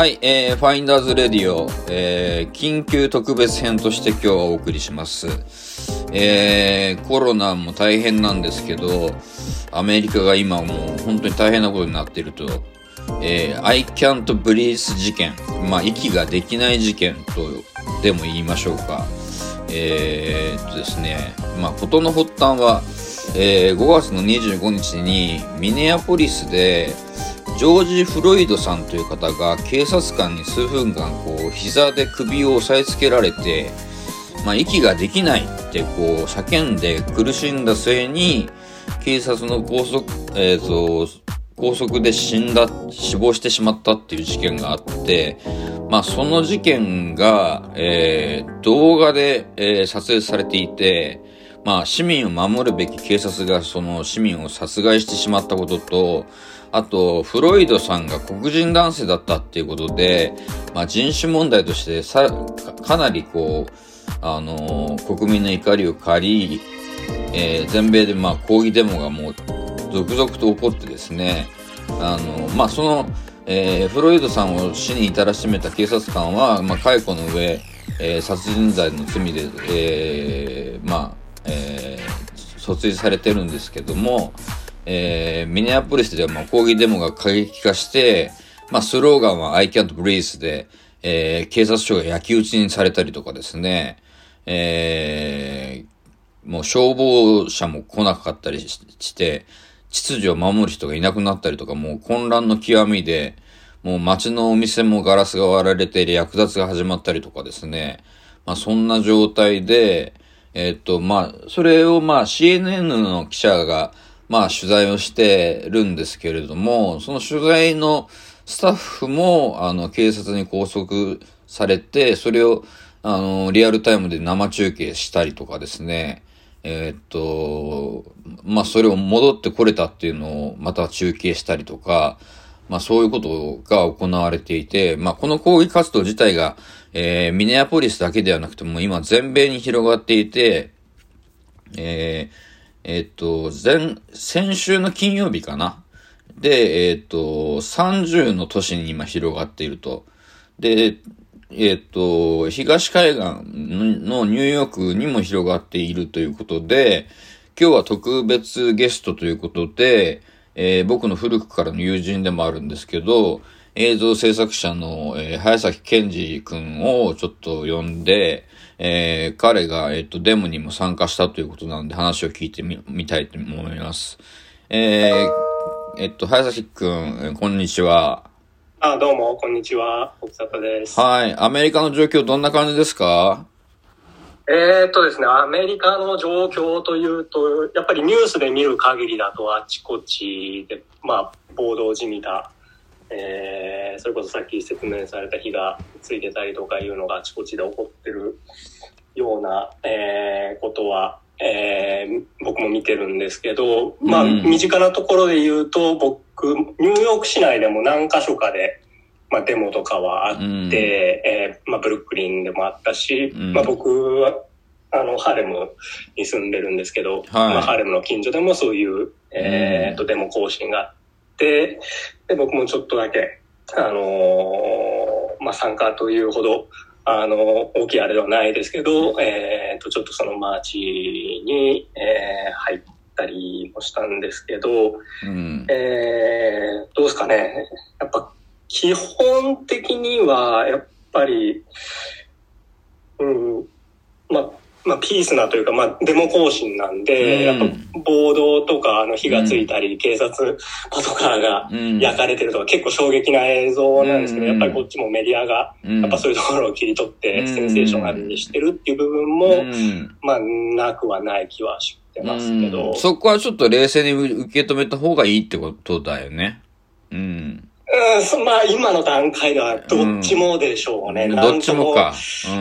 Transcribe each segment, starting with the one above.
はい、えー、ファインダーズ Radio、えー、緊急特別編として今日はお送りします。えー、コロナも大変なんですけど、アメリカが今もう本当に大変なことになっていると、えー、I can't breathe 事件、まあ、息ができない事件とでも言いましょうか。えー、っとですね、まあ、事の発端は、えー、5月の25日にミネアポリスで、ジョージ・フロイドさんという方が警察官に数分間こう膝で首を押さえつけられて、まあ、息ができないってこう叫んで苦しんだ末に警察の拘束、えーと、拘束で死んだ死亡してしまったっていう事件があって、まあ、その事件が、えー、動画で、えー、撮影されていて、まあ、市民を守るべき警察がその市民を殺害してしまったことと、あと、フロイドさんが黒人男性だったっていうことで、まあ、人種問題としてさ、かなりこう、あのー、国民の怒りを借り、えー、全米でまあ抗議デモがもう続々と起こってですね、あのー、まあ、その、えー、フロイドさんを死に至らしめた警察官は、まあ、解雇の上、えー、殺人罪の罪で、えー、まあ、えー、訴追されてるんですけども、えー、ミネアポリスではまあ抗議デモが過激化して、まあ、スローガンは I can't breathe で、えー、警察署が焼き討ちにされたりとかですね、えー、もう消防車も来なかったりして、秩序を守る人がいなくなったりとか、もう混乱の極みで、もう街のお店もガラスが割られて略奪が始まったりとかですね、まあそんな状態で、えー、っと、まあ、それをまあ CNN の記者が、まあ取材をしてるんですけれども、その取材のスタッフも、あの、警察に拘束されて、それを、あの、リアルタイムで生中継したりとかですね、えー、っと、まあ、それを戻ってこれたっていうのをまた中継したりとか、まあ、そういうことが行われていて、まあ、この抗議活動自体が、えー、ミネアポリスだけではなくても今全米に広がっていて、えー、えっと、前、先週の金曜日かな？で、えっと、30の都市に今広がっていると。で、えっと、東海岸のニューヨークにも広がっているということで、今日は特別ゲストということで、えー、僕の古くからの友人でもあるんですけど、映像制作者の、えー、早崎健二君をちょっと呼んで、えー、彼が、えっ、と、デモにも参加したということなんで話を聞いてみ、みたいと思います。えー、えっと、早崎くん、こんにちは。あ、どうも、こんにちは。奥里です。はい。アメリカの状況どんな感じですか？えー、っとですね、アメリカの状況というと、やっぱりニュースで見る限りだと、あちこちで、まあ、暴動じみたえー、それこそさっき説明された火がついてたりとかいうのがあちこちで起こってるような、えー、ことは、えー、僕も見てるんですけど、まあ、身近なところで言うと、僕、ニューヨーク市内でも何箇所かで、まあ、デモとかはあって、うん、えー、まあ、ブルックリンでもあったし、うん、まあ、僕は、あの、ハーレムに住んでるんですけど、はい、まあ、ハーレムの近所でもそういう、えー、と、デモ行進があって、で、僕もちょっとだけ、あのー、まあ、参加というほど、あの、大きいあれではないですけど、えっ、ー、と、ちょっとそのマーチに、えー、入ったりもしたんですけど、うん、えー、どうですかね。やっぱ、基本的には、やっぱり、うん、まあ、まあ、ピースなというか、まあ、デモ行進なんで、やっぱ暴動とか、あの、火がついたり、警察パトカーが焼かれてるとか、結構衝撃な映像なんですけど、やっぱりこっちもメディアが、やっぱそういうところを切り取って、センセーショナルにしてるっていう部分も、まあ、なくはない気はしてますけど。そこはちょっと冷静に受け止めた方がいいってことだよね。うん。うん、まあ今の段階ではどっちもでしょうね。うん、どっちもか。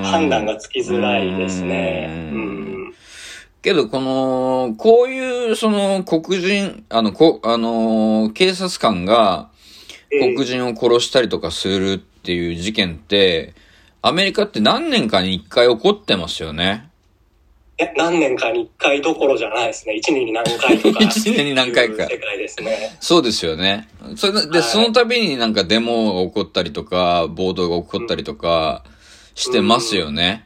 判断がつきづらいですね。うん。けど、この、こういう、その、黒人、あの、こ、あの、警察官が、黒人を殺したりとかするっていう事件って、アメリカって何年かに一回起こってますよね。何年かに1回どころじゃないですね。1年に何回とか。一年に何回か世界ですね。そうですよね。それで、はいその度になんかデモが起こったりとか、暴動が起こったりとかしてますよね。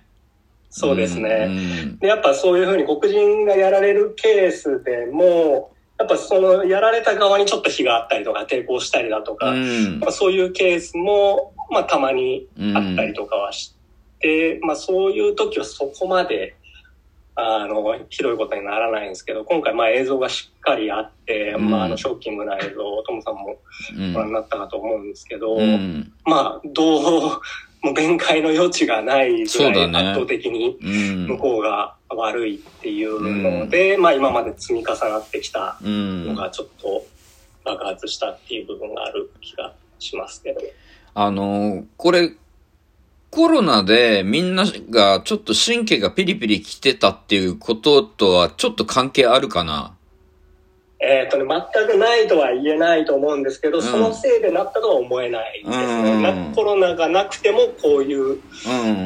そうですね。うんでやっぱそういうふうに黒人がやられるケースでも、やっぱそのやられた側にちょっと非があったりとか抵抗したりだとか、うんまあ、そういうケースも、まあ、たまにあったりとかはして、まあ、そういう時はそこまで、あの、ひどいことにならないんですけど、今回、まあ、映像がしっかりあって、うん。まあ、あの、ショッキングな映像をトムさんもうん。ご覧になったかと思うんですけど、うん。まあ、どう、もう弁解の余地がないぐらい圧倒的にうん。向こうが悪いっていうので、まあ、今まで積み重なってきたうん。のがちょっと爆発したっていう部分がある気がしますけど。あの、これ、コロナでみんながちょっと神経がピリピリ来てたっていうこととはちょっと関係あるかな？えっ、とね、全くないとは言えないと思うんですけど、んそのせいでなったとは思えないですね。うんなコロナがなくてもこういう、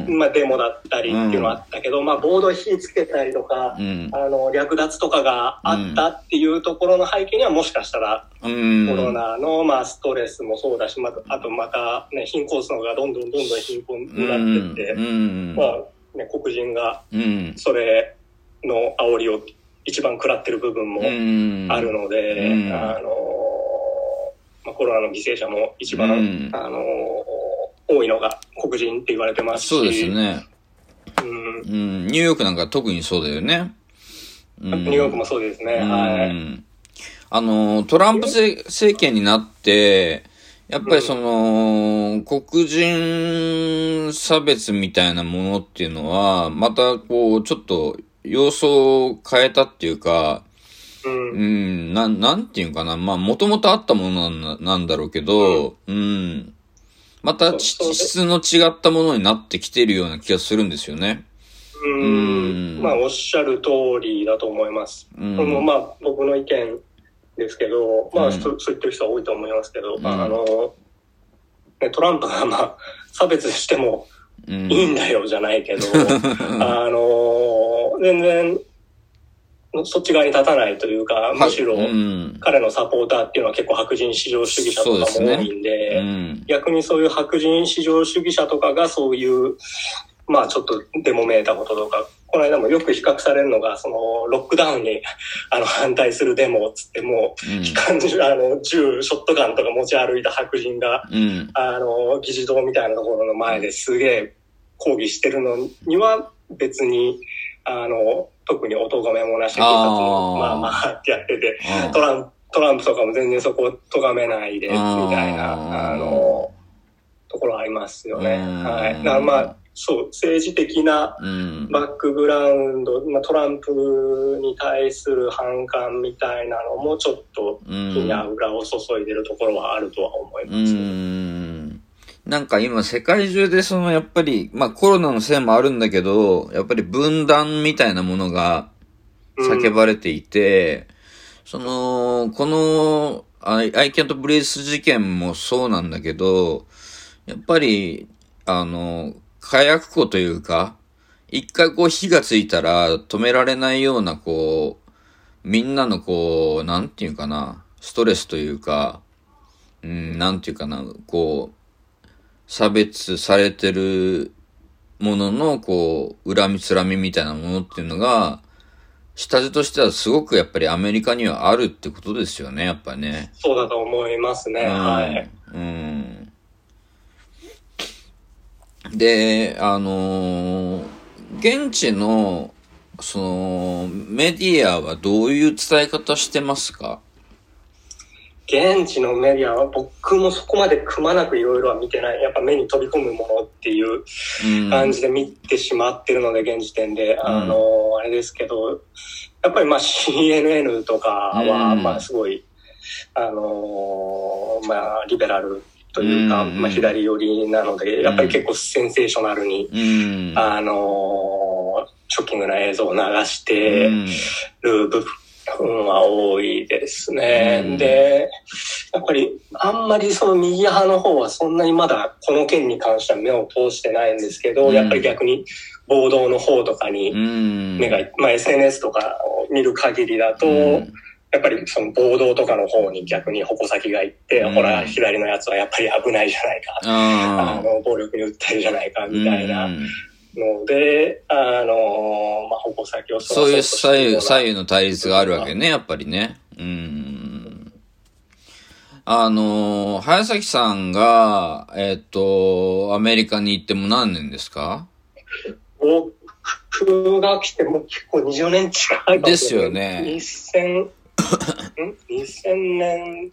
うん。まあ、デモだったりっていうのはあったけど、まあ、ボード火つけたりとか、うん。あの、略奪とかがあったっていうところの背景にはもしかしたら、うん。コロナの、まあ、ストレスもそうだし、また、あとまた、ね、貧困層がどんどんどんどん貧困になってって、うん。まあ、ね、黒人がうん。それの煽りを一番食らってる部分もうん。あるので、うんあの、まあ、コロナの犠牲者も一番、うんあの、多いのが黒人って言われてますし、そうですね。うんうん。ニューヨークなんか特にそうだよね。うんニューヨークもそうですね、はい。うんあの、トランプ政政権になって、やっぱりその、黒人差別みたいなものっていうのは、またこう、ちょっと様相を変えたっていうか、うんうん、なん、なんていうかな。まあ、もともとあったものなんなんだろうけど、うん。うそう質の違ったものになってきてるような気がするんですよね。うんうんまあ、おっしゃる通りだと思います。うんこれもまあ、僕の意見ですけど、まあ、うんそそう言ってる人は多いと思いますけど、んあの、ねトランプがまあ、差別してもうん。いいんだよじゃないけど、あの、全然、そっち側に立たないというか、むしろ。彼のサポーターっていうのは結構白人至上主義者とかも多いんで、うん。逆にそういう白人至上主義者とかがそういう、まあちょっとデモめいたこととか、この間もよく比較されるのが、そのロックダウンに あの反対するデモをつっても、機関銃、あの銃、ショットガンとか持ち歩いた白人が、うん。あの、議事堂みたいなところの前ですげえ抗議してるのには別に、あの、特にお咎めもなし、警察もまあまあやってて、うんトランプ、トランプとかも全然そこを咎めないで、みたいな、あの、ところありますよね。うんはい。だからまあ、そう、政治的なうん。バックグラウンド、まあ、トランプに対する反感みたいなのもちょっとうん火に油を注いでるところはあるとは思いうます。ん。なんか今世界中でそのやっぱり、まあコロナのせいもあるんだけど、やっぱり分断みたいなものが叫ばれていて、その、この、I, I can't breathe 事件もそうなんだけど、やっぱり、あの、火薬庫というか、一回こう火がついたら止められないようなこう、みんなのこう、なんていうかな、ストレスというか、うん、なんていうかな、こう、差別されてるものの、こう、恨みつらみみたいなものっていうのが、下地としてはすごくやっぱりアメリカにはあるってことですよね、やっぱね。そうだと思いますね。はい。うん。で、あのー現地の、その、メディアはどういう伝え方してますか？現地のメディアは僕もそこまでくまなくいろいろは見てない。やっぱ目に飛び込むものっていううん。感じで見てしまってるので、現時点で。あの、あれですけど、やっぱりまあ CNN とかは、うんまあすごい、あの、まあリベラルというか、うんまあ左寄りなので、やっぱり結構センセーショナルに、うん。あの、ショッキングな映像を流してうんる部うんは多いですね。うんで、やっぱりあんまりその右派の方はそんなにまだこの件に関しては目を通してないんですけど、うんやっぱり逆に暴動の方とかうにん。目が、まあ SNS とかを見る限りだと、うんやっぱりその暴動とかの方に逆に矛先がいって、うん。ほら、左のやつはやっぱり危ないじゃないか。ああの、暴力に訴えるじゃないか、ーみたいなうん。ので、あの、まあ、矛先をそう。いう左右、左右右の対立があるわけね、やっぱりね。うん。あの、早崎さんが、えっと、アメリカに行っても何年ですか？僕が来てもう結構20年近いで。すよね。2000、ん ?2000 年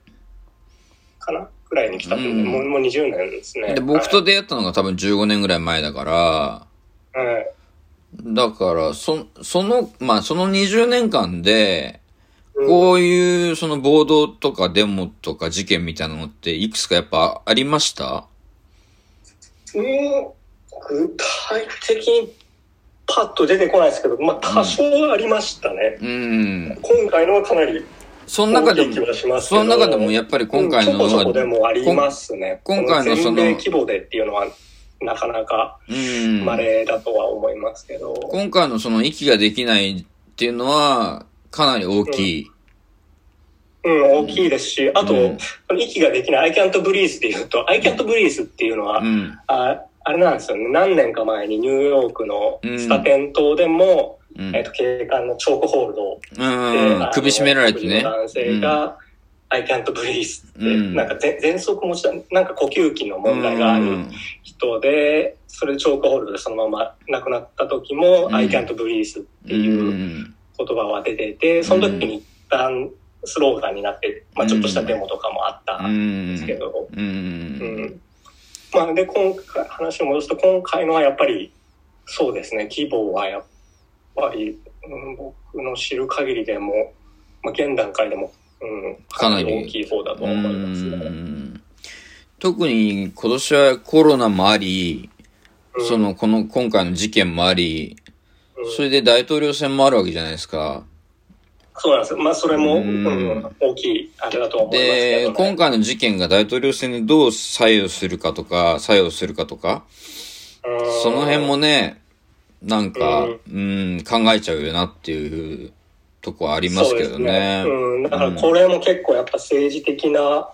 かな？くらいに来たんで、う。ん。もうもう20年ですね。で、僕と出会ったのが多分15年ぐらい前だから、はい、はいだから、そ、その、まあ、その20年間で、うん。こういう、その暴動とかデモとか事件みたいなのって、いくつかやっぱありました？うん、具体的にパッと出てこないですけど、まあ多少ありましたね。うん。今回のはかなりその中でも。その中でもやっぱり今回のうんちょこちょこでは、もありますね。今回のその規模でっていうのはなかなかうん。稀だとは思いますけど。今回のその息ができないっていうのは、かなり大きい。うん、大きいですし、あと、うん息ができない I can't breathe っていうと、I can't breathe っていうのは、うん。ああれなんですよ。ね。何年か前にニューヨークのうん。スタペン島でも、うん。えっ、と、警官のチョークホールドで、うん首絞められてね。男性が、I can't breathe って、うん。なんかぜ喘息持ちだ、なんか呼吸器の問題があるうん。人で、それでチョークホールドでそのまま亡くなった時も、うん。I can't breathe っていううん。言葉は出てて、その時に一旦スローガンになって、まあちょっとしたデモとかもあったうんんですけど、うん。うんまあで、今回、話を戻すと、今回のはやっぱり、そうですね、規模はやっぱり、うん、僕の知る限りでも、まあ現段階でも、うん、かなり大きい方だと思いますね。うん。特に今年はコロナもあり、うん。その、この、今回の事件もあり、うん。それで大統領選もあるわけじゃないですか。そうなんです。よ。まあそれも、ううん。ん、大きい、あれだと思いますけで、ど、ね。今回の事件が大統領選にどう左右するかとか、作用するかとか、うん。その辺もね、なんか、ううん、考えちゃうよなっていうとこはありますけどね。そうですうん、だからこれも結構やっぱ政治的な、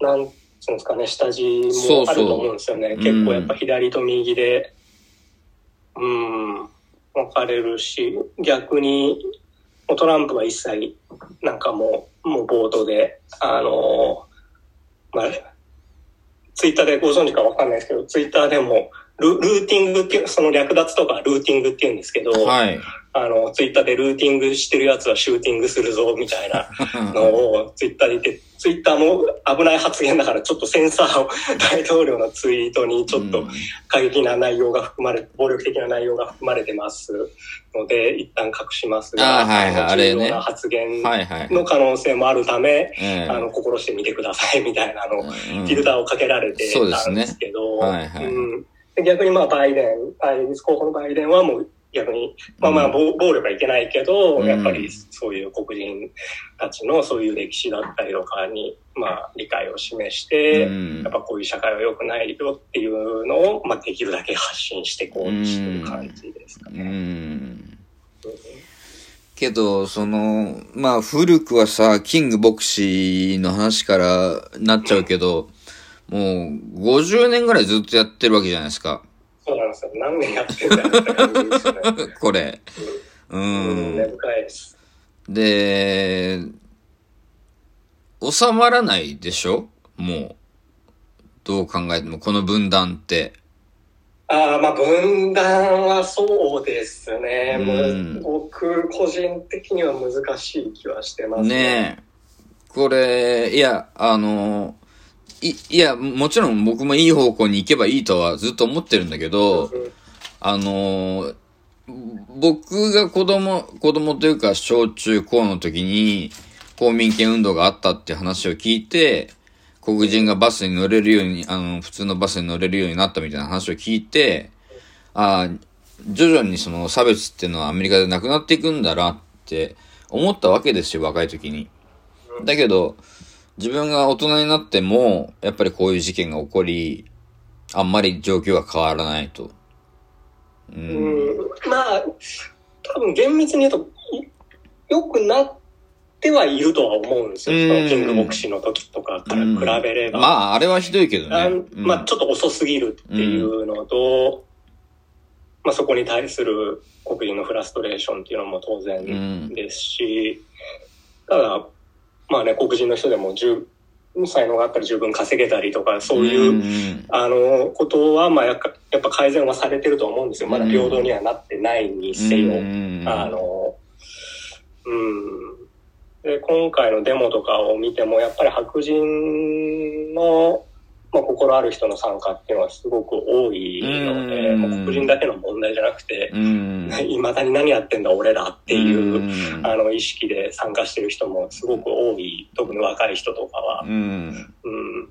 なんつうんですかね、下地もあると思うんですよね。そうそう結構やっぱ左と右で、うん、分かれるし、逆に、もうトランプは一切、なんかもう、もう冒頭で、あの、まあ、ツイッターでご存知かわかんないですけど、ツイッターでも、ルルーティングっていう、その略奪とかルーティングって言うんですけど、はい。あの、ツイッターでルーティングしてるやつはシューティングするぞ、みたいな のをツイッターで言って、ツイッターも危ない発言だからちょっとセンサーを 大統領のツイートにちょっと過激な内容が含まれ、暴力的な内容が含まれてますので、一旦隠しますが、はいはい。重要な発言はいはい。の可能性もあるため、ええ。あの、心してみてください、みたいなのフィルターをかけられてたんそうですね。ですけど、はいはい。うん。で逆にまあバイデン、バイデン候補のバイデンはもう逆に、まあまあ暴暴力はいけないけど、うんやっぱりそういう黒人たちのそういう歴史だったりとかに、まあ理解を示して、うんやっぱこういう社会は良くないよっていうのを、まあできるだけ発信していこうとしてる感じですかうね。ん。けど、その、まあ、古くはさ、キング牧師の話からなっちゃうけど、もう、50年ぐらいずっとやってるわけじゃないですか。そうなんですよ。何年やってんだよって感じですよね。これ。ううん、根ん。深いです。で、収まらないでしょ？もう。どう考えても、この分断って。ああ、まあ分断はそうですね。うんむ僕個人的には難しい気はしてますねえ。これ、いや、あの、い、いや、もちろん僕もいい方向に行けばいいとはずっと思ってるんだけど、あの、僕が子供、子供というか小中高の時に公民権運動があったって話を聞いて、黒人がバスに乗れるように、あの、普通のバスに乗れるようになったみたいな話を聞いて、ああ、徐々にその差別っていうのはアメリカでなくなっていくんだなって思ったわけですよ、若い時に。だけど、自分が大人になっても、やっぱりこういう事件が起こり、あんまり状況が変わらないと。う。うんん、まあ、多分厳密に言うと、い良くなってはいるとは思うんですよ。キングボクシーの時とかから比べれば。まあ、あれはひどいけどね。まあ、ちょっと遅すぎるっていうのと、まあ、そこに対する黒人のフラストレーションっていうのも当う然ん。ですし、ただ、まあね、黒人の人でも十才能があったら十分稼げたりとか、そういう、んあの、ことは、まあやっぱ、やっぱ改善はされてると思うんですよ。まだ平等にはなってないにせよ。うんあの、うん。で、今回のデモとかを見ても、やっぱり白人の、まあ、心ある人の参加っていうのはすごく多いので、うんもう黒人だけの問題じゃなくて、うん。いまだに何やってんだ俺らっていう、うんあの意識で参加してる人もすごく多い、特に若い人とかは。うん。うん。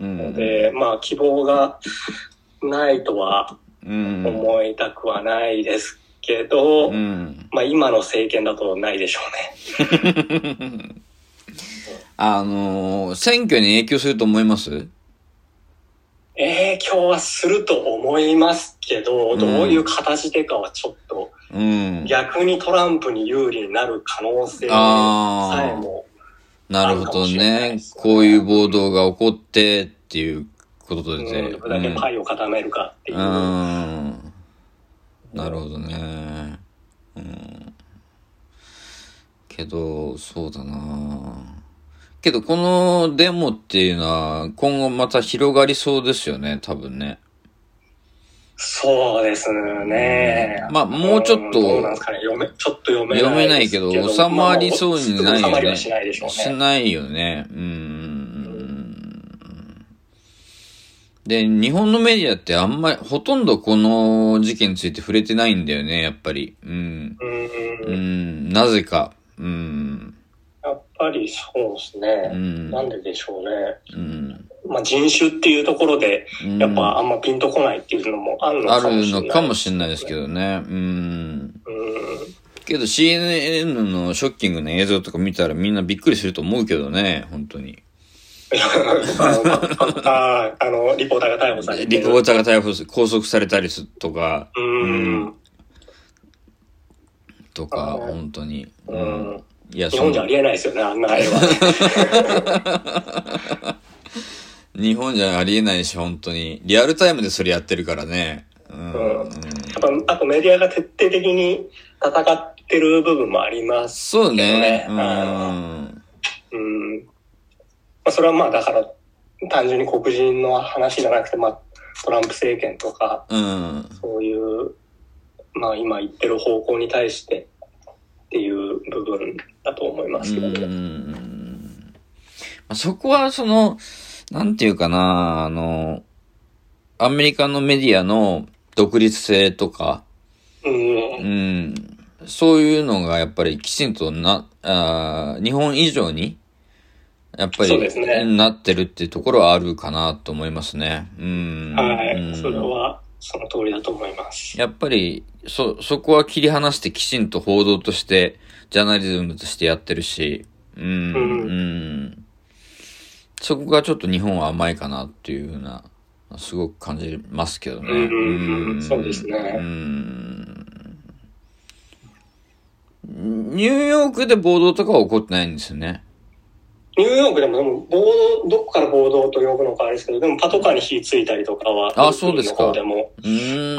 うん。で、まあ希望がないとはうん。思いたくはないですけど、うん。まあ今の政権だとないでしょうね。あのー、選挙に影響すると思います？影響はすると思いますけど、うんどういう形でかはちょっと、うん。逆にトランプに有利になる可能性さえああ。も、なるほどねこういう暴動が起こってっていうことうんでね。どれだけパイを固めるかっていうう。ん。なるほどね。うん。けど、そうだなけど、このデモっていうのは、今後また広がりそうですよね、多分ね。そうですね。まあもうちょっとんどうなんですかね。読め、ちょっと読めない読めないけど、収まりそうにないよね。収まりはしないでしょうね。しないよね。うん。で、日本のメディアってあんまり、ほとんどこの事件について触れてないんだよね、やっぱり。うん。うんう。ん、なぜか。うん。やっぱりそうですうね。ん。なんででしょうね。うん。まあ人種っていうところで、うんやっぱあんまピンとこないっていうのもあるのあるかもしれない。のかもしれないですけどね。うん。うん。けど CNN のショッキングな映像とか見たらみんなびっくりすると思うけどね、本当に。あの、ああの、リポーターが逮捕され。リポーターが逮捕す、拘束されたりすとか、うん。とか、本当に。ううん。ん。いや、日本じゃありえないですよね、あんな絵は。日本じゃありえないし、本当に。リアルタイムでそれやってるからね。うん。うんやっぱ、あとメディアが徹底的に戦ってる部分もあります。そうね。うん。うん。まあ、それはまあ、だから、単純に黒人の話じゃなくて、まあ、トランプ政権とか、うん。そういう、まあ、今言ってる方向に対してっていう部分だと思いますけどうね。ん。まあそこは、その、なんていうかな、あの、アメリカのメディアの独立性とか、うん。うん。そういうのがやっぱりきちんとな、あー日本以上に、やっぱり、ねなってるっていうところはあるかなと思いますね。うん。はい。うんそれは、その通りだと思います。やっぱり、そ、そこは切り離してきちんと報道として、ジャーナリズムとしてやってるし、うん、うんうん。そこがちょっと日本は甘いかなっていうふうな、すごく感じますけどね。うんうんうんそうですねうん。ニューヨークで暴動とかは起こってないんですよね。ニューヨークでも、でも、暴動、どこから暴動と呼ぶのかあれですけど、でもパトカーに火ついたりとかは、あそうですかでも。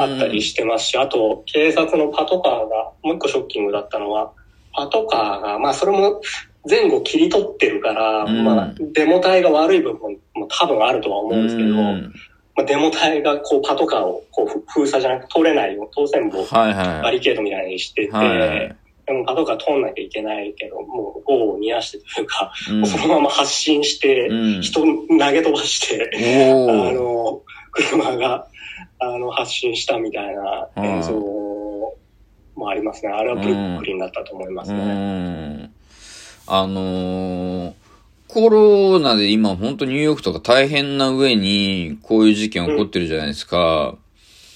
あったりしてますし、あと、警察のパトカーが、もう一個ショッキングだったのは、パトカーが、まあ、それも前後切り取ってるから、うんまあ、デモ隊が悪い部分も多分あるとは思うんですけど、うんまあ、デモ隊がこうパトカーをこうふ封鎖じゃなく通れないよう、当選簿をはいはい。バリケードみたいにしてて、はいでもパトカー通んなきゃいけないけど、もう豪を煮やしてというか、うんそのまま発進して、うん人投げ飛ばして、あ。の、車が、あの、発進したみたいな映像もありますね。あれはブルックリンだったと思いますうね。ん。あのーコロナで今本当ニューヨークとか大変な上にこういう事件起こってるじゃないですか。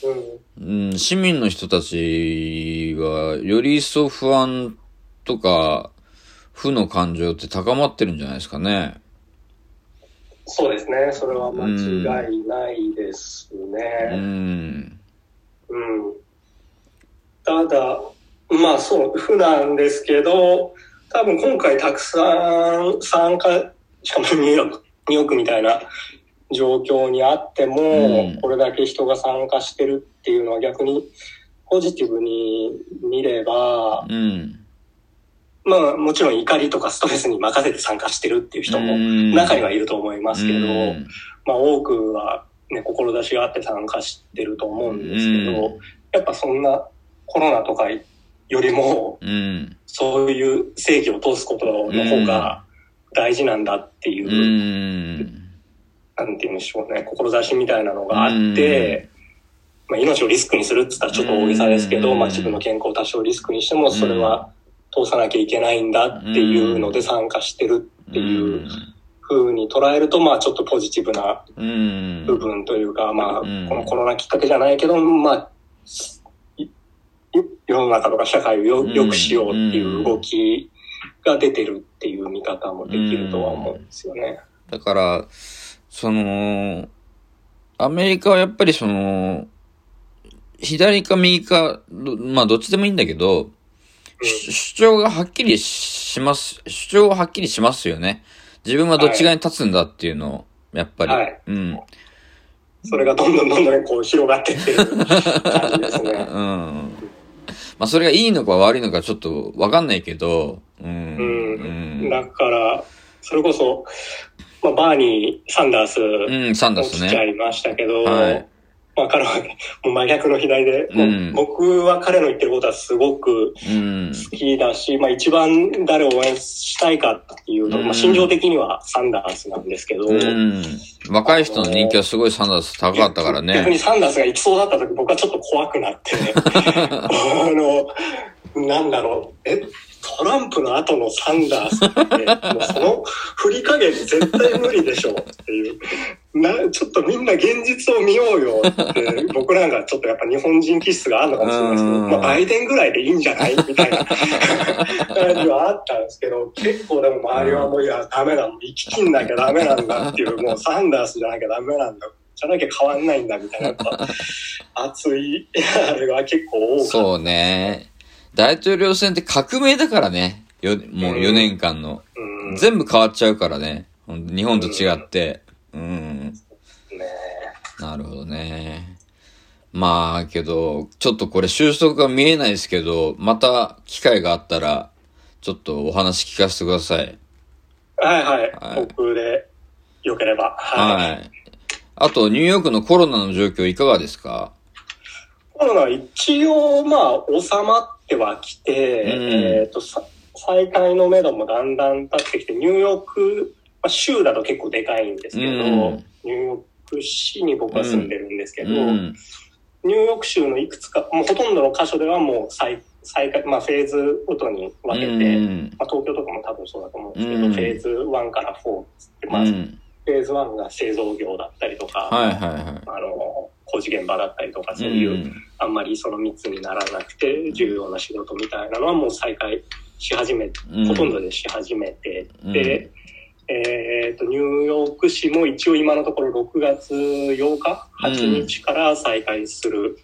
うん、市民の人たちはより一層不安とか、負の感情って高まってるんじゃないですかね。そうですね。それは間違いないですうね。ん。うん。ただ、まあそう、負なんですけど、多分今回たくさん参加、しかもニューヨーク、ニューヨークみたいな状況にあっても、うんこれだけ人が参加してるっていうのは逆にポジティブに見れば、うん。まあもちろん怒りとかストレスに任せて参加してるっていう人もうん中にはいると思いますけど、うんまあ多くはね、志があって参加してると思うんですけど、うんやっぱそんなコロナとかよりも、うん。そういう正義を通すことの方が大事なんだっていう、うん。なんて言うんでしょうね、志みたいなのがあって、まあ、命をリスクにするって言ったらちょっと大げさですけど、うん。まあ、自分の健康を多少リスクにしても、それは通さなきゃいけないんだっていうので参加してるっていう風に捉えると、まあ、ちょっとポジティブなうん。部分というか、まあ、こうん。のコロナきっかけじゃないけど、まあ、世の中とか社会をよ良くしようっていう動きが出てるっていう見方もできるとは思うんですよね。だから、その、アメリカはやっぱりその、左か右か、どまあどっちでもいいんだけど、主主張がはっきりします、主張ははっきりしますよね。自分はどっち側に立つんだっていうのを、やっぱり。はいうん。それがどんどんどんどんこう広がってってる感じです うん。ね。まあそれがいいのか悪いのかちょっとわかんないけど、うん。うんうんだから、それこそ、まあ、バーニー・サンダースうん、サンダーもスね。来ちゃいましたけど、はいまあ彼はもう真逆の左で、もううん僕は彼の言ってることはすごくうん。好きだし、まあ一番誰を応援したいかっていうと、うんまあ心情的にはサンダースなんですけど、うん。若い人の人気はすごいサンダース高かったから 逆にね。サンダースが行きそうだった時僕はちょっと怖くなって、あの、なんだろう、え、トランプの後のサンダースって、もうその振り加減絶対無理でしょっていう。な、ちょっとみんな現実を見ようよって、僕なんかちょっとやっぱ日本人気質があるのかもしれないですけど、うんまあバイデンぐらいでいいんじゃないみたいな感じはあったんですけど、結構でも周りはもういや、ダメだ、もう生き切んなきゃダメなんだっていう、もうサンダースじゃなきゃダメなんだ。じゃなきゃ変わんないんだみたいな、やっぱ熱い、あれが結構多かった。そうね。大統領選って革命だからね。よ、もう4年間の。うん。全部変わっちゃうからね。日本と違って。うん。ねなるほどね。まあ、けど、ちょっとこれ収束が見えないですけど、また機会があったら、ちょっとお話聞かせてください。はいはい。はい僕でよければ。はい。はい。あと、ニューヨークのコロナの状況いかがですか？コロナは一応、まあ、収まってはきて、うんえっ、と、さ再開の目処もだんだん立ってきて、ニューヨーク、まあ、州だと結構でかいんですけど、うんニューヨーク市に僕は住んでるんですけど、うん。ニューヨーク州のいくつか、もうほとんどの箇所ではもう再再開、まあ、フェーズごとに分けて、うん。まあ、東京とかも多分そうだと思うんですけど、うんフェーズ1から4って、まあ、フうん。ェーズ1が製造業だったりとか、はいはいはい。あの、工事現場だったりとか、そういう、あんまりその密にならなくて重要な仕事みたいなのはもう再開し始め、うんほとんどでし始めてうんで、えっ、と、ニューヨーク市も一応今のところ6月8日、8日から再開する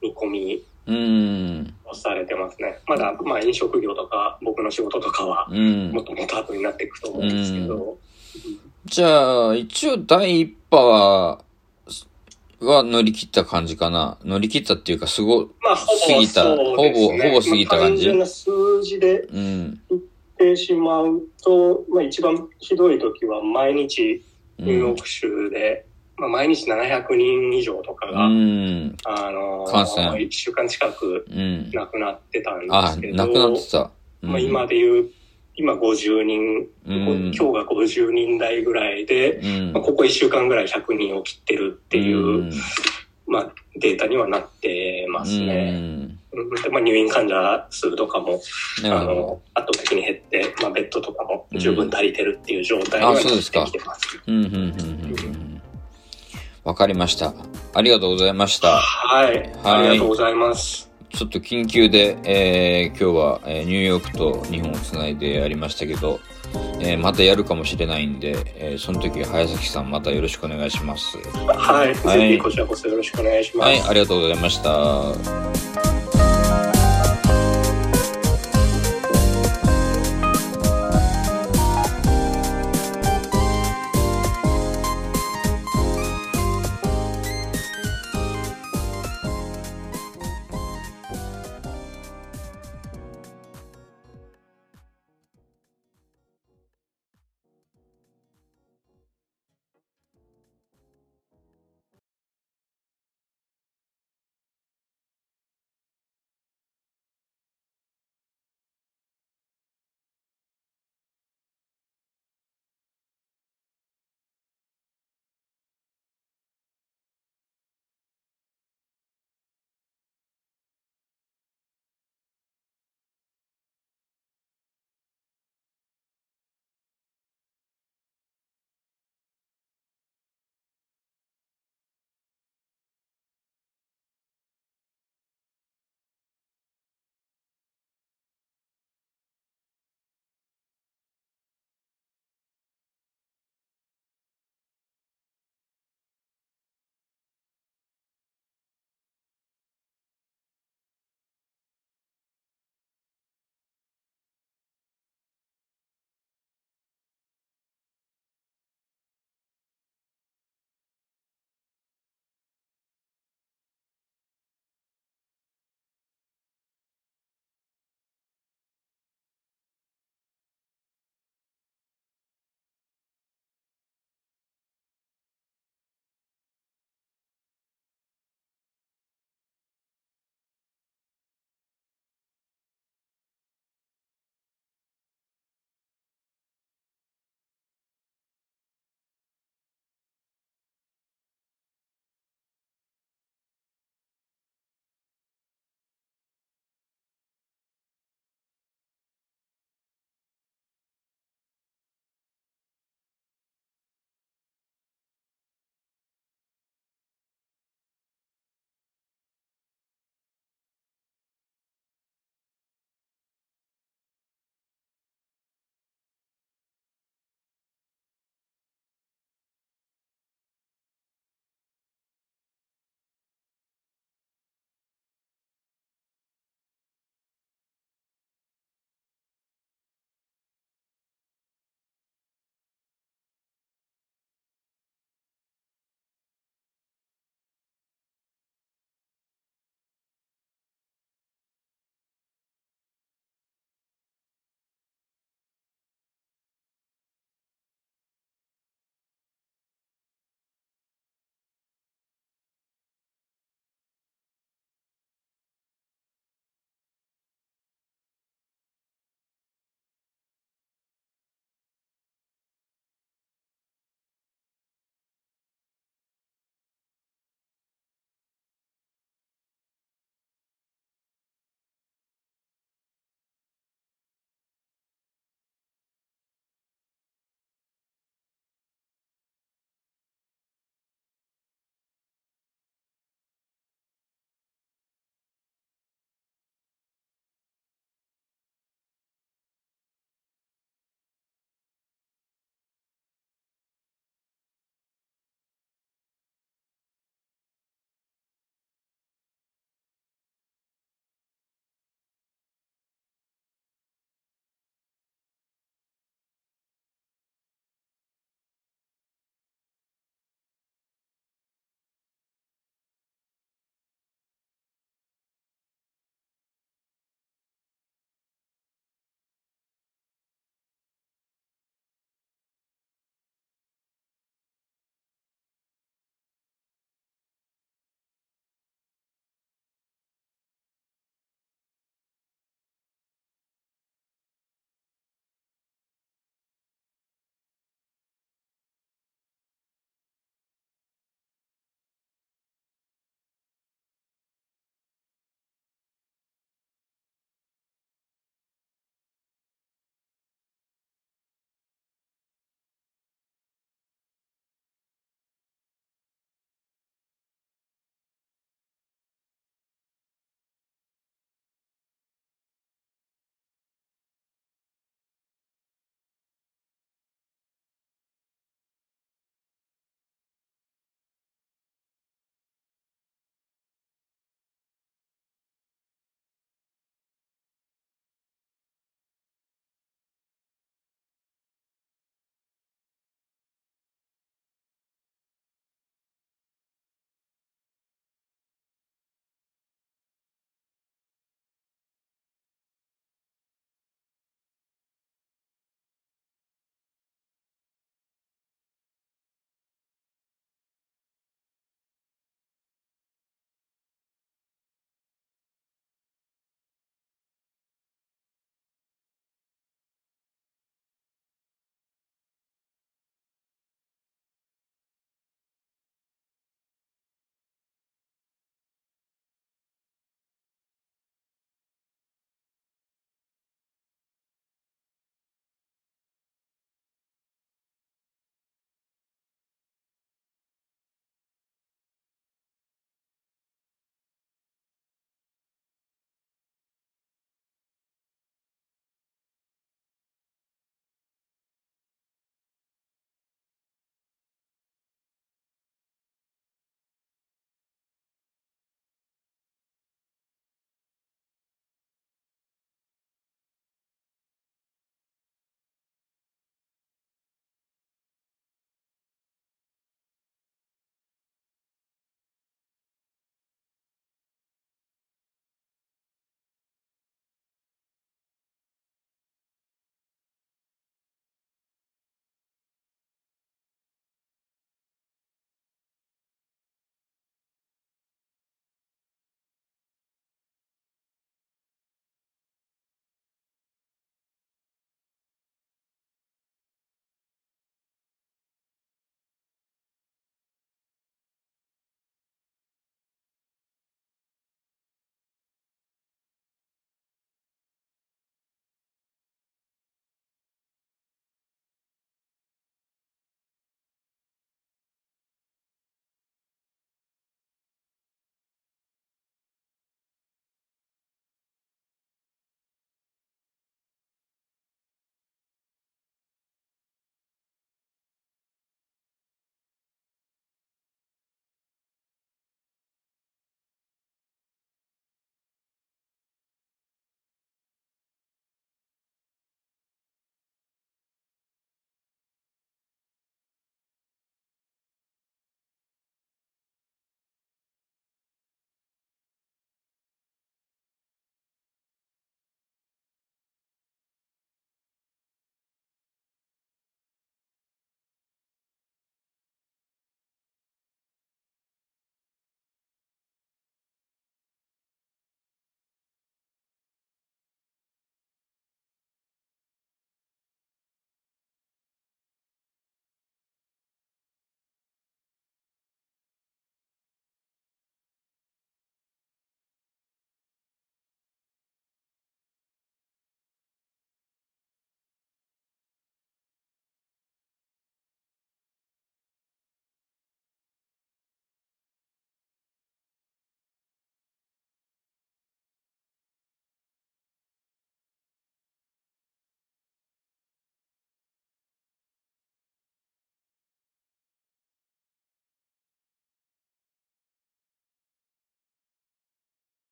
見込みうん。をされてますね。まだ、まあ飲食業とか僕の仕事とかはうんも。っともっと後になっていくと思うんですけど、じゃあ、一応第一波は、は乗り切った感じかな。乗り切ったっていうか、すごい、まあほぼ過ぎたねほぼほぼ過ぎた感じまあ数字でうん。言ってしまうと、まあ、一番ひどい時は毎日うんニューヨーク州で、まあ、毎日700人以上とかうが、ん。あの感染1週間近くうん。亡くなってたんであすけ、ど、なくなってた。うんまあ、今で言う、今50人、うん今日が50人台ぐらいで、うんまあ、ここ1週間ぐらい100人を切ってるっていう、うんまあ、データにはなってますね。まあ、入院患者数とかもあ。の、圧倒的に減って、まあ、ベッドとかも十分足りてるっていう状態にはあなってきてます。うん、うん、うん、うんうん。わかりました。ありがとうございました。はい。ありがとうございます。ちょっと緊急で、えー、今日は、えー、ニューヨークと日本をつないでやりましたけど、えー、またやるかもしれないんで、えー、その時早崎さんまたよろしくお願いします。はい、はい、ぜひこちらこそよろしくお願いします。はい、ありがとうございました。